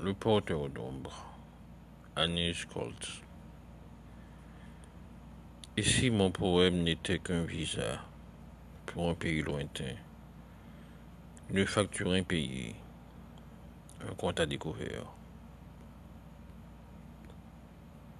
Le porteur d'ombre, Anis Colt. Et si mon poème n'était qu'un visa pour un pays lointain, une facture impayée, un compte à découvert.